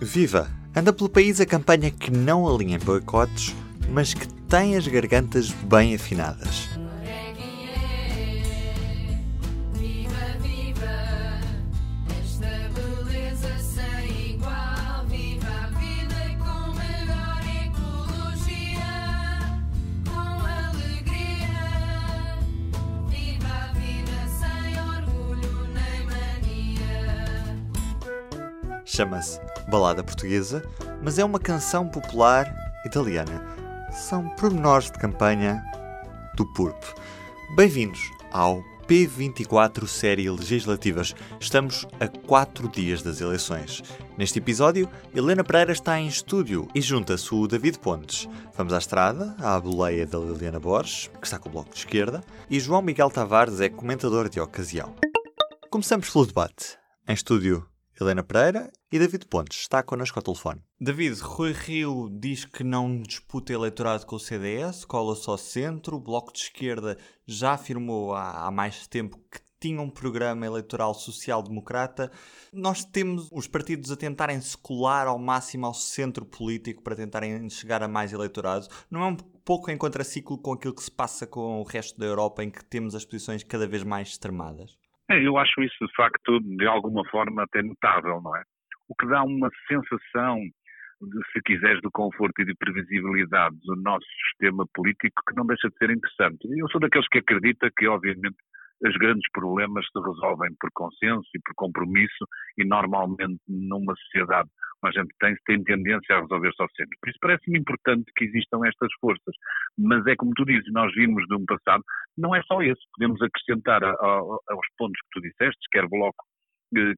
Viva! Anda pelo país a campanha que não alinha boicotes, mas que tem as gargantas bem afinadas. Balada Portuguesa, mas é uma canção popular italiana. São pormenores de campanha do PURP. Bem-vindos ao P24 Série Legislativas. Estamos a quatro dias das eleições. Neste episódio, Helena Pereira está em estúdio e junta-se o David Pontes. Vamos à estrada, à boleia da Liliana Borges, que está com o bloco de esquerda, e João Miguel Tavares é comentador de ocasião. Começamos pelo debate. Em estúdio, Helena Pereira e David Pontes está connosco ao telefone. David, Rui Rio diz que não disputa eleitorado com o CDS, cola só centro, o Bloco de Esquerda já afirmou há, há mais tempo que tinha um programa eleitoral social-democrata. Nós temos os partidos a tentarem se colar ao máximo ao centro político para tentarem chegar a mais eleitorados. Não é um pouco em contraciclo com aquilo que se passa com o resto da Europa, em que temos as posições cada vez mais extremadas? É, eu acho isso, de facto, de alguma forma até notável, não é? O que dá uma sensação, se quiseres, de conforto e de previsibilidade do nosso sistema político que não deixa de ser interessante. Eu sou daqueles que acredita que, obviamente, os grandes problemas se resolvem por consenso e por compromisso e normalmente numa sociedade a gente tem, tem tendência a resolver só sempre. Por isso parece-me importante que existam estas forças. Mas é como tu dizes, nós vimos de um passado, não é só esse. Podemos acrescentar a, a, aos pontos que tu disseste, quer Bloco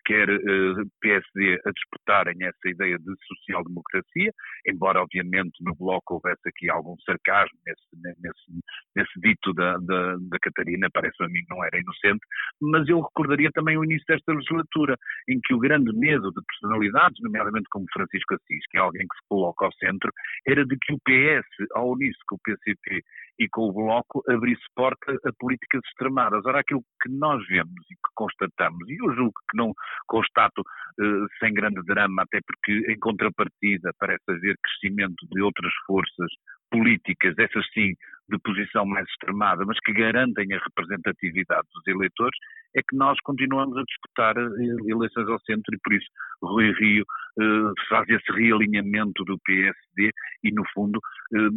quer eh, PSD a disputarem essa ideia de social-democracia, embora obviamente no Bloco houvesse aqui algum sarcasmo nesse, nesse, nesse dito da, da, da Catarina, parece a mim não era inocente, mas eu recordaria também o início desta legislatura, em que o grande medo de personalidades, nomeadamente como Francisco Assis, que é alguém que se coloca ao centro, era de que o PS, ao unir-se com o PCP e com o Bloco, abrisse porta a políticas extremadas. Ora, aquilo que nós vemos e que constatamos, e eu julgo que não constato uh, sem grande drama, até porque em contrapartida parece haver crescimento de outras forças políticas, essas sim de posição mais extremada, mas que garantem a representatividade dos eleitores, é que nós continuamos a disputar eh, eleições ao centro e por isso Rui Rio eh, faz esse realinhamento do PSD e, no fundo, eh,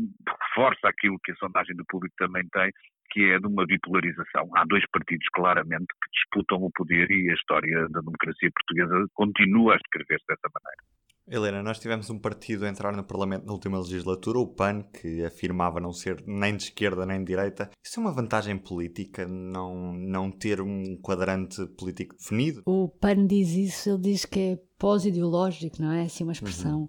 reforça aquilo que a sondagem do público também tem, que é de uma bipolarização. Há dois partidos claramente que disputam o poder e a história da democracia portuguesa continua a escrever-se dessa maneira. Helena, nós tivemos um partido a entrar no Parlamento na última legislatura, o PAN, que afirmava não ser nem de esquerda nem de direita. Isso é uma vantagem política, não, não ter um quadrante político definido? O PAN diz isso, ele diz que é pós-ideológico, não é? Assim uma expressão. Uhum.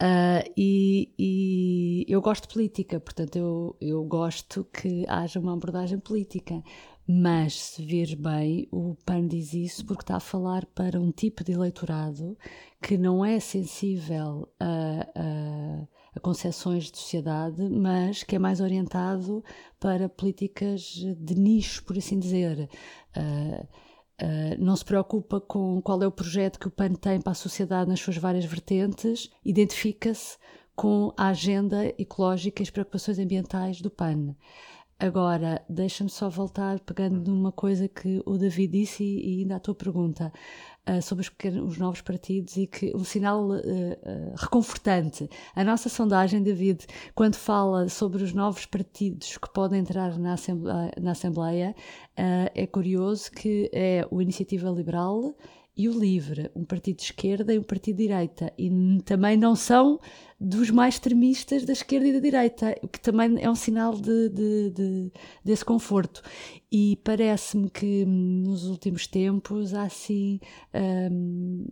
Uh, e, e, eu gosto de política, portanto, eu, eu gosto que haja uma abordagem política. Mas, se vir bem, o PAN diz isso porque está a falar para um tipo de eleitorado que não é sensível a, a, a concepções de sociedade, mas que é mais orientado para políticas de nicho, por assim dizer. Uh, uh, não se preocupa com qual é o projeto que o PAN tem para a sociedade nas suas várias vertentes, identifica-se com a agenda ecológica e as preocupações ambientais do PAN. Agora, deixa-me só voltar pegando numa coisa que o David disse e, e ainda a tua pergunta uh, sobre os, os, novos partidos e que um sinal uh, uh, reconfortante. A nossa sondagem, David, quando fala sobre os novos partidos que podem entrar na Assembleia, na Assembleia é curioso que é o Iniciativa Liberal e o Livre, um partido de esquerda e um partido de direita, e também não são dos mais extremistas da esquerda e da direita, o que também é um sinal de, de, de desse conforto. E parece-me que hum, nos últimos tempos há assim. Hum,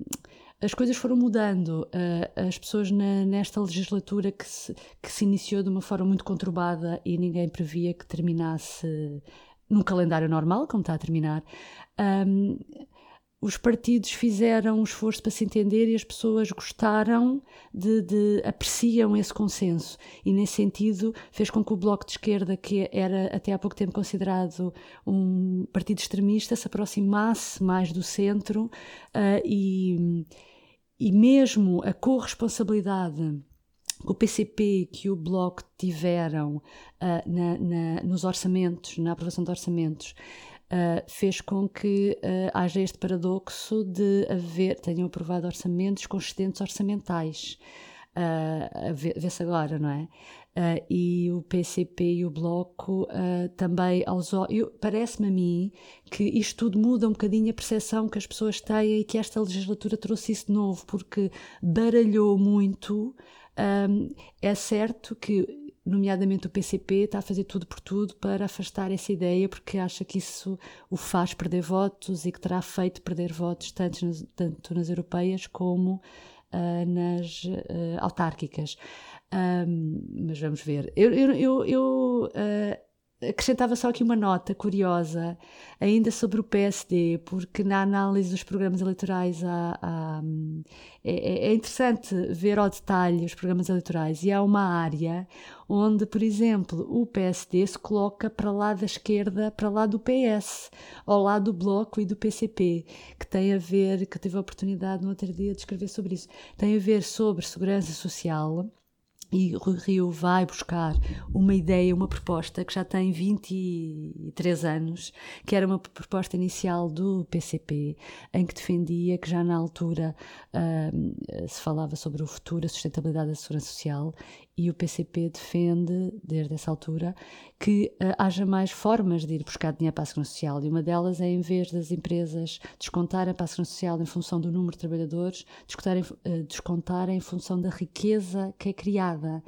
as coisas foram mudando. As pessoas nesta legislatura que se, que se iniciou de uma forma muito conturbada e ninguém previa que terminasse num calendário normal, como está a terminar. Os partidos fizeram um esforço para se entender e as pessoas gostaram de, de, apreciam esse consenso. E nesse sentido fez com que o Bloco de Esquerda que era até há pouco tempo considerado um partido extremista se aproximasse mais do centro uh, e e mesmo a corresponsabilidade que o PCP que o Bloco tiveram uh, na, na, nos orçamentos, na aprovação de orçamentos, uh, fez com que uh, haja este paradoxo de haver, tenham aprovado orçamentos com excedentes orçamentais. Uh, Vê-se agora, não é? Uh, e o PCP e o Bloco uh, também aos parece-me a mim que isto tudo muda um bocadinho a percepção que as pessoas têm e que esta legislatura trouxe isso de novo, porque baralhou muito. Um, é certo que nomeadamente o PCP, está a fazer tudo por tudo para afastar essa ideia, porque acha que isso o faz perder votos e que terá feito perder votos tanto nas, tanto nas europeias como uh, nas uh, autárquicas. Um, mas vamos ver. Eu, eu, eu, uh, acrescentava só aqui uma nota curiosa, ainda sobre o PSD, porque na análise dos programas eleitorais há, há, é, é, interessante ver ao detalhe os programas eleitorais e há uma área onde, por exemplo, o PSD se coloca para lá da esquerda, para lá do PS, ao lado do Bloco e do PCP, que tem a ver, que tive a oportunidade no outro dia de escrever sobre isso, tem a ver sobre segurança social e Rui Rio vai buscar uma ideia, uma proposta que já tem 23 anos, que era uma proposta inicial do PCP, em que defendia que já na altura uh, se falava sobre o futuro, a sustentabilidade da segurança social, e o PCP defende, desde essa altura, que uh, haja mais formas de ir buscar dinheiro para a segurança social, e uma delas é, em vez das empresas descontarem para a segurança social em função do número de trabalhadores, descontarem, uh, descontarem em função da riqueza que é criada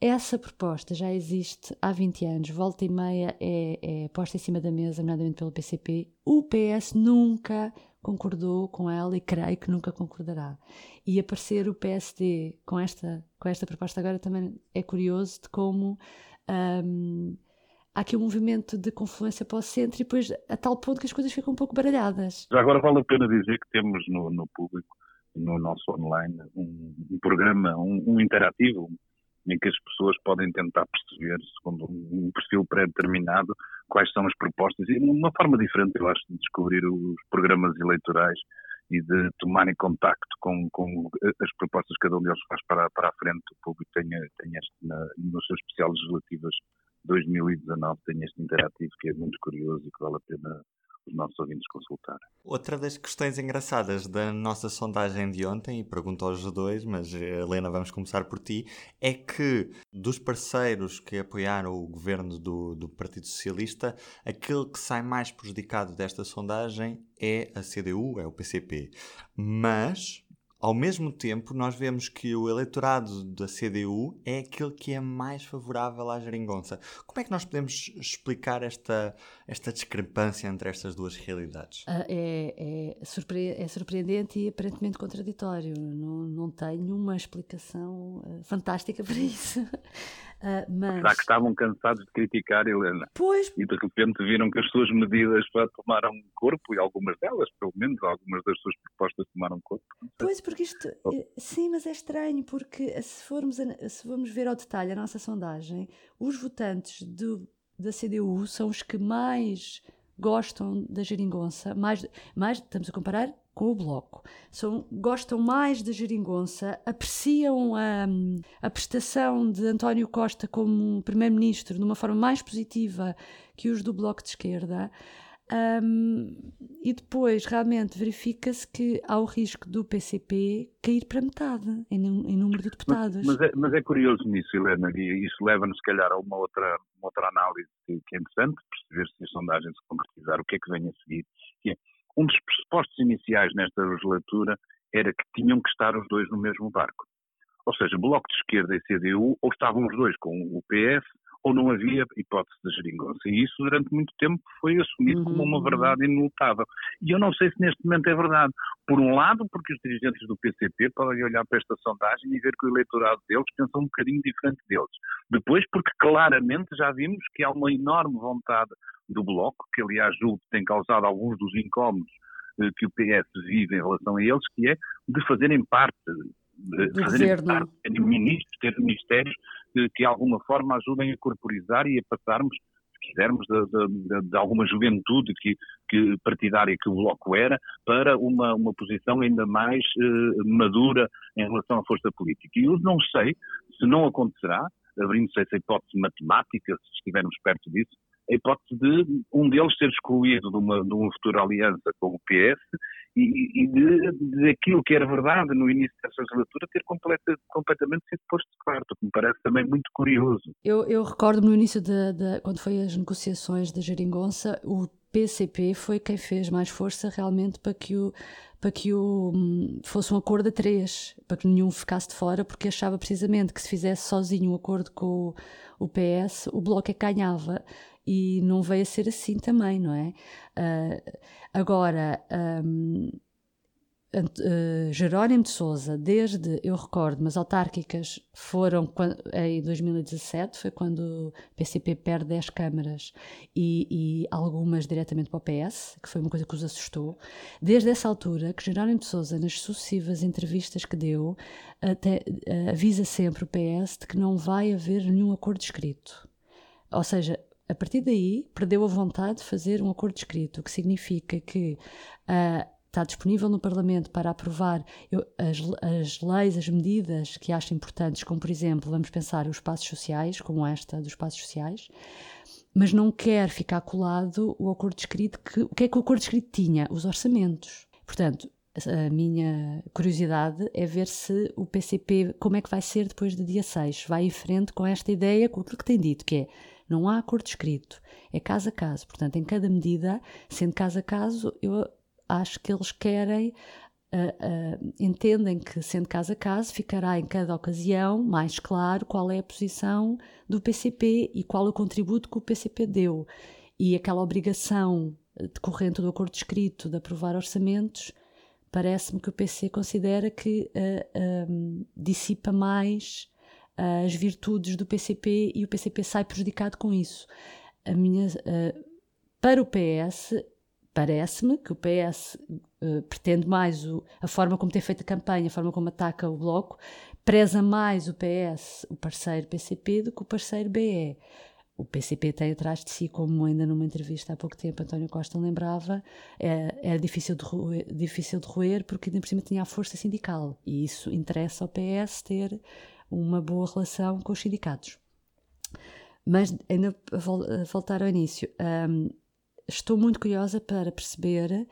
essa proposta já existe há 20 anos, volta e meia é, é posta em cima da mesa, nomeadamente pelo PCP. O PS nunca concordou com ela e creio que nunca concordará. E aparecer o PSD com esta, com esta proposta agora também é curioso de como um, há aqui um movimento de confluência para o centro e depois a tal ponto que as coisas ficam um pouco baralhadas. Agora vale a pena dizer que temos no, no público, no nosso online, um, um programa, um, um interativo, em que as pessoas podem tentar perceber, segundo um perfil pré-determinado, quais são as propostas e uma forma diferente, eu acho, de descobrir os programas eleitorais e de tomarem contacto com, com as propostas que cada um deles faz para, para a frente. O público tem, tem este, na, no seu especial legislativas 2019, tem este interativo que é muito curioso e que vale a pena os nossos ouvintes consultar. Outra das questões engraçadas da nossa sondagem de ontem, e pergunto aos dois, mas eh, Helena, vamos começar por ti, é que dos parceiros que apoiaram o governo do, do Partido Socialista, aquele que sai mais prejudicado desta sondagem é a CDU, é o PCP. Mas ao mesmo tempo, nós vemos que o eleitorado da CDU é aquele que é mais favorável à geringonça. Como é que nós podemos explicar esta, esta discrepância entre estas duas realidades? Ah, é, é, surpre é, surpreendente e aparentemente contraditório. Não, não tenho uma explicação uh, fantástica para isso. Uh, mas... Será que estavam cansados de criticar, Helena? Pois. E de repente viram que as suas medidas tomaram corpo, e algumas delas, pelo menos, algumas das suas propostas tomaram corpo. Pois, porque isto. Oh. Eh, sim, mas é estranho, porque se formos, a, se formos ver ao detalhe a nossa sondagem, os votantes do, da CDU são os que mais gostam da geringonça, mais, mais estamos a comparar com o Bloco. São, gostam mais da geringonça, apreciam a, a prestação de António Costa como Primeiro-Ministro de uma forma mais positiva que os do Bloco de Esquerda. Um, e depois realmente verifica-se que há o risco do PCP cair para metade em, em número de deputados. Mas, mas, é, mas, é, curioso nisso, Helena, e isso leva-nos, se calhar, a uma outra, uma outra análise que, é interessante, perceber se a sondagem se concretizar, o que é que vem a seguir. Um dos pressupostos iniciais nesta legislatura era que tinham que estar os dois no mesmo barco. Ou seja, Bloco de Esquerda e CDU, ou estavam os dois com o PS, ou não havia hipótese de geringonça. E isso durante muito tempo foi assumido uhum. como uma uhum. verdade inelutável. E eu não sei se neste momento é verdade. Por um lado, porque os dirigentes do PCP podem olhar para esta sondagem e ver que o eleitorado deles pensa um bocadinho diferente deles. Depois, porque claramente já vimos que há uma enorme vontade do Bloco, que aliás julgo que tem causado alguns dos incómodos eh, que o PS vive em relação a eles, que é de fazerem parte de fazerem parte, ter ministros, ter ministérios que, que de alguma forma ajudem a corporizar e a passarmos se quisermos, de, de, de alguma juventude que, que, partidária que o Bloco era, para uma, uma posição ainda mais eh, madura em relação à força política. E eu não sei se não acontecerá, abrindo-se essa hipótese matemática, se estivermos perto disso, a hipótese de um deles ser excluído de uma, de uma futura aliança com o PS e, e de, aquilo que era verdade no início dessa legislatura ter completa, completamente sido posto de quarto, o que me parece também muito curioso. Eu, eu recordo no início, de, de, quando foi as negociações da Geringonça, o PCP foi quem fez mais força realmente para que o para que o, hum, fosse um acordo a três, para que nenhum ficasse de fora, porque achava precisamente que se fizesse sozinho um acordo com o, o PS, o Bloco é que ganhava e não veio a ser assim também, não é? Uh, agora, um, uh, Jerónimo de Souza, desde, eu recordo, as autárquicas foram quando, em 2017, foi quando o PCP perde 10 câmaras e, e, algumas diretamente para o PS, que foi uma coisa que os assustou. Desde essa altura, que Jerónimo de Souza, nas sucessivas entrevistas que deu, até, avisa sempre o PS de que não vai haver nenhum acordo escrito. Ou seja, a partir daí, perdeu a vontade de fazer um acordo escrito, o que significa que uh, está disponível no Parlamento para aprovar as, as, leis, as medidas que acha importantes, como por exemplo, vamos pensar os passos sociais, como esta dos passos sociais, mas não quer ficar colado o acordo escrito. Que, o que é que o acordo escrito tinha? Os orçamentos. Portanto, a minha curiosidade é ver se o PCP, como é que vai ser depois do dia 6, vai em frente com esta ideia, com aquilo que tem dito, que é não há acordo escrito, é caso a caso. Portanto, em cada medida, sendo caso a caso, eu acho que eles querem, uh, uh, entendem que, sendo caso a caso, ficará em cada ocasião mais claro qual é a posição do PCP e qual o contributo que o PCP deu. E aquela obrigação decorrente do acordo escrito de aprovar orçamentos, parece-me que o PC considera que uh, dissipa mais as virtudes do PCP e o PCP sai prejudicado com isso. A minha, uh, para o PS, parece-me que o PS uh, eh, pretende mais o, a forma como tem feito a campanha, a forma como ataca o Bloco, preza mais o PS, o parceiro PCP, do que o parceiro BE. O PCP tem atrás de si, como ainda numa entrevista há pouco tempo António Costa lembrava, é, era difícil de, roer, difícil de roer porque ainda por cima tinha a força sindical. E isso interessa ao PS ter uma boa relação com os sindicatos. Mas, ainda a voltar ao início, um, estou muito curiosa para perceber,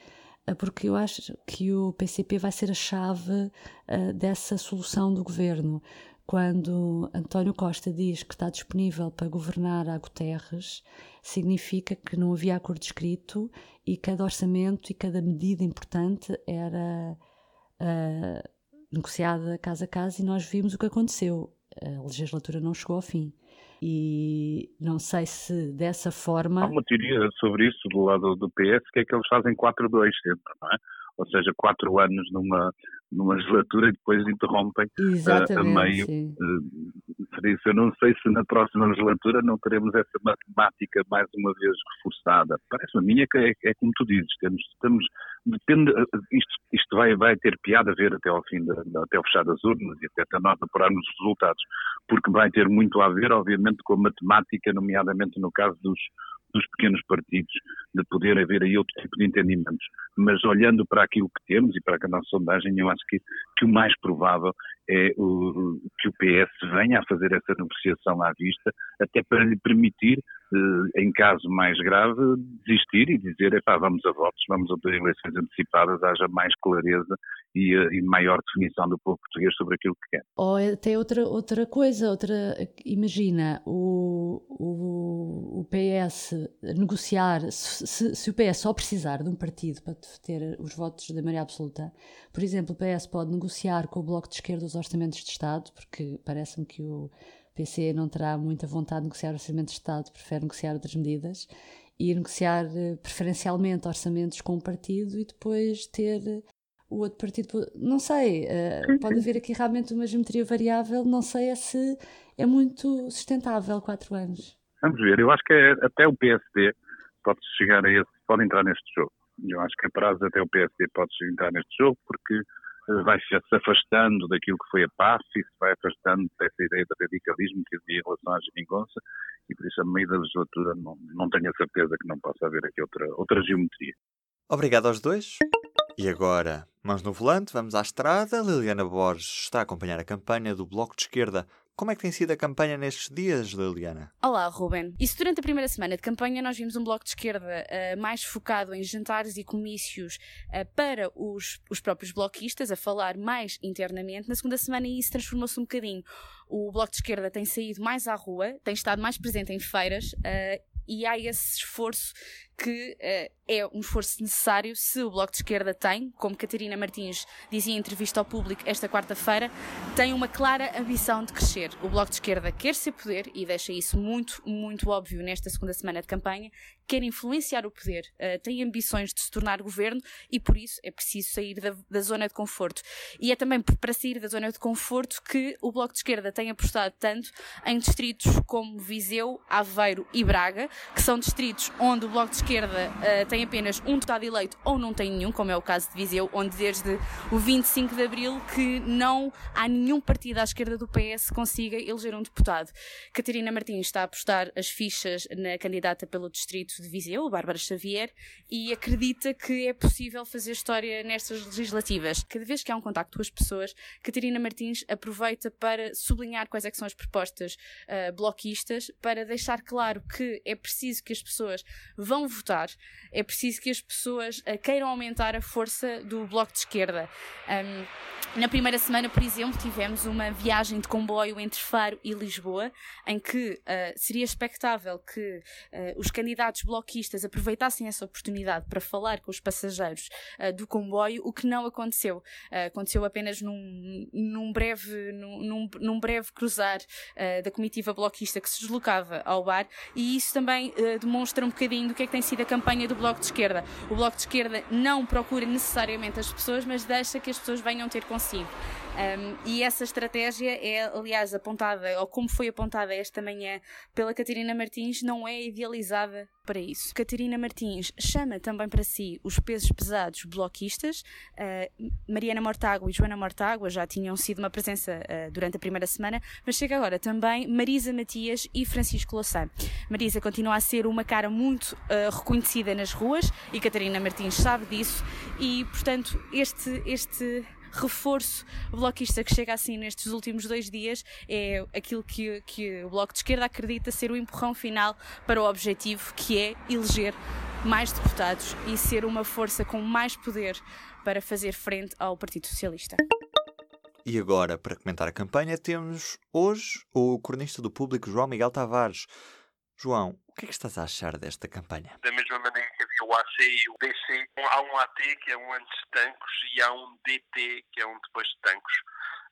uh, porque eu acho que o PCP vai ser a chave uh, dessa solução do governo. Quando António Costa diz que está disponível para governar a Guterres, significa que não havia acordo escrito e cada orçamento e cada medida importante era uh, negociada casa a casa e nós vimos o que aconteceu. A legislatura não chegou ao fim. E não sei se dessa forma. Há uma teoria sobre isso do lado do PS, que é que eles fazem 4-2 sempre, não é? Ou seja, quatro anos numa, numa legislatura e depois interrompem uh, a meio. Uh, por isso, eu não sei se na próxima legislatura não teremos essa matemática mais uma vez reforçada. Parece-me a minha que é, é, como tu dizes, temos, temos depende, isto, vai, vai ter piada a ver até ao fim, de, até ao fechar das urnas e até, até nós apurarmos os resultados, porque vai ter muito a ver, obviamente, com a matemática, nomeadamente no caso dos, dos pequenos partidos, de poder haver aí outro tipo de entendimentos. Mas olhando para aquilo que temos e para a nossa sondagem, eu acho que, que o mais provável é o, que o PS venha a fazer essa negociação à vista, até para lhe permitir, eh, em caso mais grave, desistir e dizer, epá, vamos a votos, vamos a eleições antecipadas, haja mais clareza e, eh, e, maior definição do povo português sobre aquilo que quer. Ou até outra, outra coisa, outra, imagina, o, o, o PS negociar, se, se o PS só precisar de um partido para ter os votos da maioria absoluta, por exemplo, o PS pode negociar com o Bloco de Esquerda os orçamentos de Estado, porque parece-me que o PC não terá muita vontade de negociar orçamentos de Estado, prefere negociar outras medidas e negociar eh, preferencialmente orçamentos com um partido e depois ter o outro partido. Não sei, uh, pode haver aqui realmente uma geometria variável, não sei é se é muito sustentável quatro anos. Vamos ver, eu acho que é, até o PSD pode chegar a esse, pode entrar neste jogo. Eu acho que a prazo até o PSD pode entrar neste jogo porque vai-se afastando daquilo que foi a paz e se vai afastando dessa ideia de radicalismo que havia em relação à geringonça e por isso a meio da legislatura não, não tenho a certeza que não possa haver aqui outra, outra geometria. Obrigado aos dois. E agora, mãos no volante, vamos à estrada. Liliana Borges está a acompanhar a campanha do Bloco de Esquerda como é que tem sido a campanha nestes dias, Liliana? Olá, Ruben. Se durante a primeira semana de campanha nós vimos um bloco de esquerda uh, mais focado em jantares e comícios uh, para os, os próprios bloquistas, a falar mais internamente, na segunda semana isso transformou-se um bocadinho. O bloco de esquerda tem saído mais à rua, tem estado mais presente em feiras uh, e há esse esforço que uh, é um esforço necessário se o Bloco de Esquerda tem, como Catarina Martins dizia em entrevista ao público esta quarta-feira, tem uma clara ambição de crescer. O Bloco de Esquerda quer ser poder e deixa isso muito, muito óbvio nesta segunda semana de campanha, quer influenciar o poder, uh, tem ambições de se tornar governo e por isso é preciso sair da, da, zona de conforto. E é também para sair da zona de conforto que o Bloco de Esquerda tem apostado tanto em distritos como Viseu, Aveiro e Braga, que são distritos onde o Bloco de esquerda uh, tem apenas um deputado eleito ou não tem nenhum, como é o caso de Viseu, onde desde o 25 de abril que não há nenhum partido à esquerda do PS que consiga eleger um deputado. Catarina Martins está a apostar as fichas na candidata pelo distrito de Viseu, Bárbara Xavier, e acredita que é possível fazer história nestas legislativas. Cada vez que há um contacto com as pessoas, Catarina Martins aproveita para sublinhar quais é são as propostas uh, bloquistas, para deixar claro que é preciso que as pessoas vão votar, é preciso que as pessoas uh, queiram aumentar a força do bloco de esquerda. Um, na primeira semana, por exemplo, tivemos uma viagem de comboio entre Faro e Lisboa, em que uh, seria expectável que uh, os candidatos bloquistas aproveitassem essa oportunidade para falar com os passageiros do comboio, o que não aconteceu. aconteceu apenas num, num breve, num, num, breve cruzar da comitiva bloquista que se deslocava ao bar, e isso também demonstra um bocadinho do que é que tem sido a campanha do Bloco de Esquerda. O Bloco de Esquerda não procura necessariamente as pessoas, mas deixa que as pessoas venham ter consigo. Um, e essa estratégia é, aliás, apontada, ou como foi apontada esta manhã pela Catarina Martins, não é idealizada para isso. Catarina Martins chama também para si os pesos pesados bloquistas. Uh, Mariana Mortágua e Joana Mortágua já tinham sido uma presença uh, durante a primeira semana, mas chega agora também Marisa Matias e Francisco Louçã. Marisa continua a ser uma cara muito uh, reconhecida nas ruas e Catarina Martins sabe disso e, portanto, este, este reforço bloquista que chega assim nestes últimos dois dias é aquilo que, que o Bloco de Esquerda acredita ser o empurrão final para o objetivo que é eleger mais deputados e ser uma força com mais poder para fazer frente ao Partido Socialista. E agora, para comentar a campanha, temos hoje o cronista do público João Miguel Tavares. João, o que é que estás a achar desta campanha? Da mesma maneira o AC e o DC. Há um AT, que é um antes de tancos, e há um DT, que é um depois de tancos.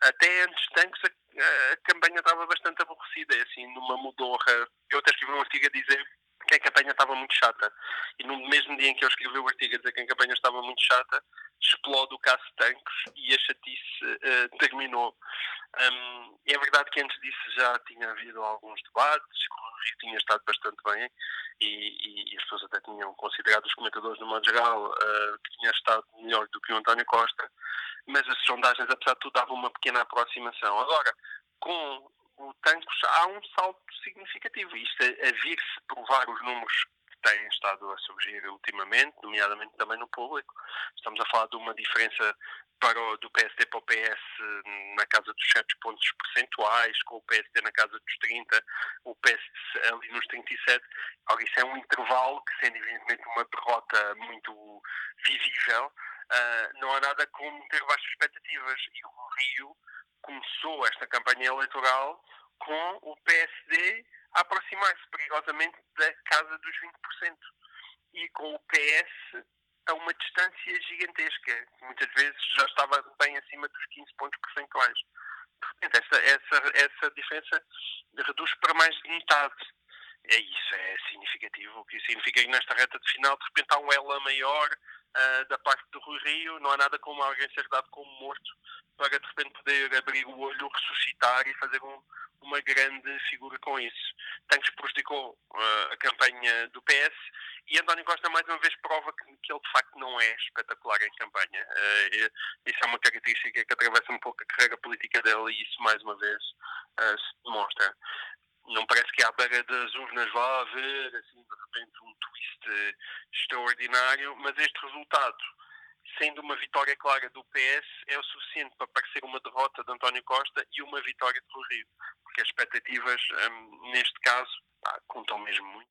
Até antes de tancos, a, a campanha estava bastante aborrecida, é assim, numa mudorra. Eu até escrevi um artigo a dizer que a campanha estava muito chata. E no mesmo dia em que eu escrevi o artigo a dizer que a campanha estava muito chata, explode o caso tanques e a chatice uh, terminou. Um, é verdade que antes disso já tinha havido alguns debates, o Rio tinha estado bastante bem e, e, e, as pessoas até tinham considerado os comentadores, no modo geral, uh, que tinha estado melhor do que o António Costa, mas as sondagens, apesar de tudo, davam uma pequena aproximação. Agora, com o Tancos há um salto significativo. Isto, a, a vir-se provar os números que têm estado a surgir ultimamente, nomeadamente também no público. Estamos a falar de uma diferença para o, do PSD para o PS na casa dos 7 pontos percentuais, com o PSD na casa dos 30, o PS ali nos 37. Ora, isso é um intervalo que, sendo evidentemente uma derrota muito visível, uh, não há nada como ter baixas expectativas. E o Rio começou esta campanha eleitoral com o PSD a aproximar-se perigosamente da casa dos 20% e com o PS a uma distância gigantesca, muitas vezes já estava bem acima dos 15 pontos percentuais. De repente, essa, essa, essa diferença reduz para mais de metade. É isso, é significativo, o que significa que nesta reta de final, de repente, há um ela maior uh, da parte do Rui Rio. Não há nada como alguém ser dado como morto para de repente poder abrir o olho, ressuscitar e fazer um, uma grande figura com isso. Tanques prejudicou uh, a campanha do PS e António Costa mais uma vez prova que, que ele de facto não é espetacular em campanha. Uh, isso é uma característica que atravessa um pouco a carreira política dele e isso mais uma vez uh, se demonstra. Não parece que à beira das urnas vá haver assim, de repente um twist extraordinário, mas este resultado sendo uma vitória clara do PS, é o suficiente para parecer uma derrota de António Costa e uma vitória de Rui Rio, porque as expectativas, hum, neste caso, contam mesmo muito.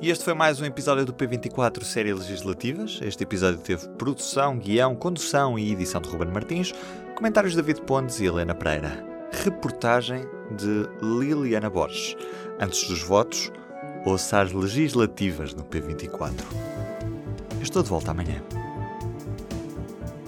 E este foi mais um episódio do P24 Série Legislativas. Este episódio teve produção, guião, condução e edição de Ruben Martins, comentários de David Pontes e Helena Pereira. Reportagem de Liliana Borges. Antes dos votos, ouça as legislativas no P24. Estou de volta amanhã.